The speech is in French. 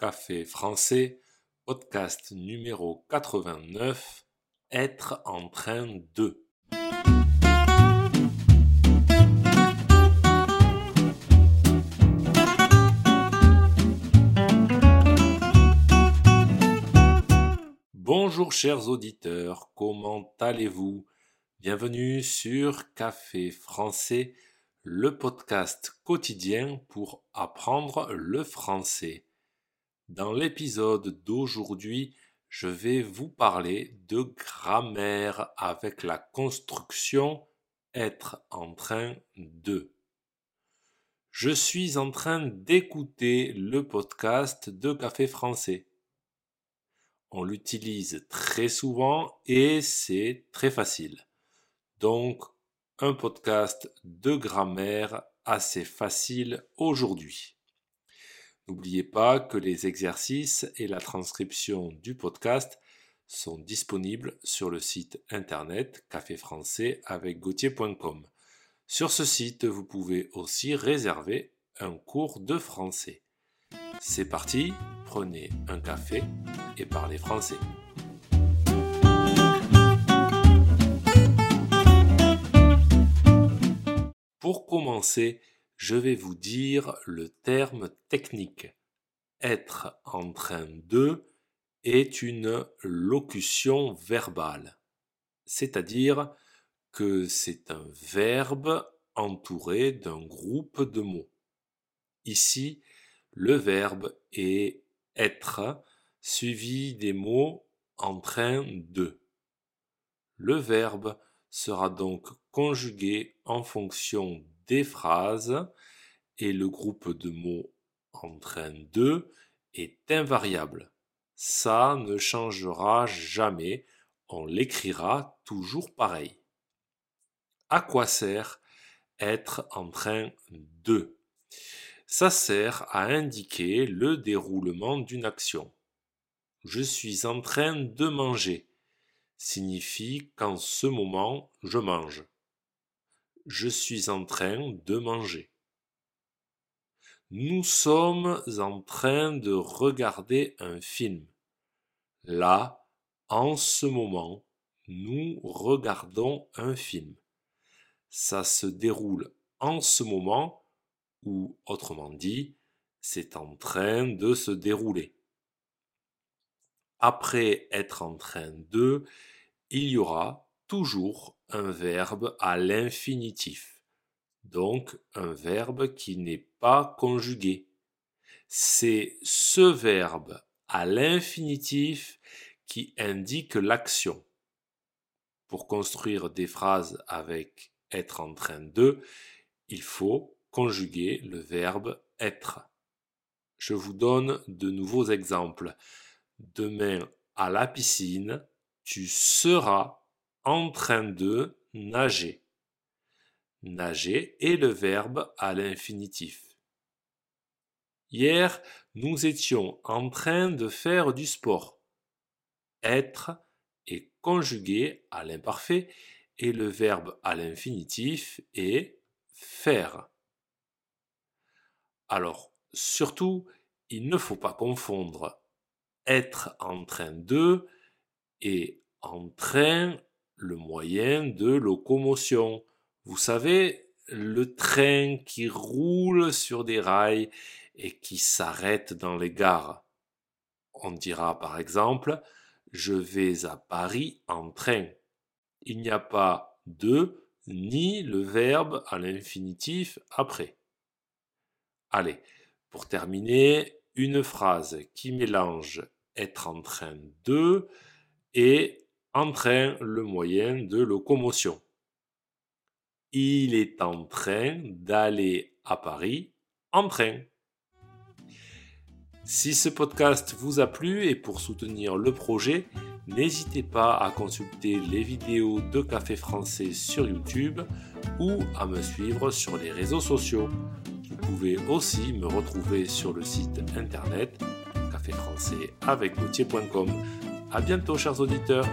Café français, podcast numéro 89, Être en train de. Bonjour chers auditeurs, comment allez-vous? Bienvenue sur Café français, le podcast quotidien pour apprendre le français. Dans l'épisode d'aujourd'hui, je vais vous parler de grammaire avec la construction être en train de. Je suis en train d'écouter le podcast de Café français. On l'utilise très souvent et c'est très facile. Donc, un podcast de grammaire assez facile aujourd'hui. N'oubliez pas que les exercices et la transcription du podcast sont disponibles sur le site internet café français avec gauthier.com. Sur ce site, vous pouvez aussi réserver un cours de français. C'est parti, prenez un café et parlez français. Pour commencer, je vais vous dire le terme technique. Être en train de est une locution verbale, c'est-à-dire que c'est un verbe entouré d'un groupe de mots. Ici, le verbe est être suivi des mots en train de. Le verbe sera donc conjugué en fonction des phrases et le groupe de mots en train de est invariable. Ça ne changera jamais, on l'écrira toujours pareil. À quoi sert être en train de? Ça sert à indiquer le déroulement d'une action. Je suis en train de manger signifie qu'en ce moment je mange. Je suis en train de manger. Nous sommes en train de regarder un film. Là, en ce moment, nous regardons un film. Ça se déroule en ce moment ou autrement dit, c'est en train de se dérouler. Après être en train de, il y aura toujours un verbe à l'infinitif. Donc un verbe qui n'est pas conjugué. C'est ce verbe à l'infinitif qui indique l'action. Pour construire des phrases avec être en train de, il faut conjuguer le verbe être. Je vous donne de nouveaux exemples. Demain à la piscine, tu seras en train de nager. Nager est le verbe à l'infinitif. Hier, nous étions en train de faire du sport. Être est conjugué à l'imparfait et le verbe à l'infinitif est faire. Alors, surtout, il ne faut pas confondre être en train de et en train le moyen de locomotion. Vous savez, le train qui roule sur des rails et qui s'arrête dans les gares. On dira par exemple je vais à Paris en train. Il n'y a pas de ni le verbe à l'infinitif après. Allez, pour terminer, une phrase qui mélange être en train de et en train le moyen de locomotion. Il est en train d'aller à Paris en train. Si ce podcast vous a plu et pour soutenir le projet, n'hésitez pas à consulter les vidéos de Café Français sur YouTube ou à me suivre sur les réseaux sociaux. Vous pouvez aussi me retrouver sur le site internet café français avec A bientôt chers auditeurs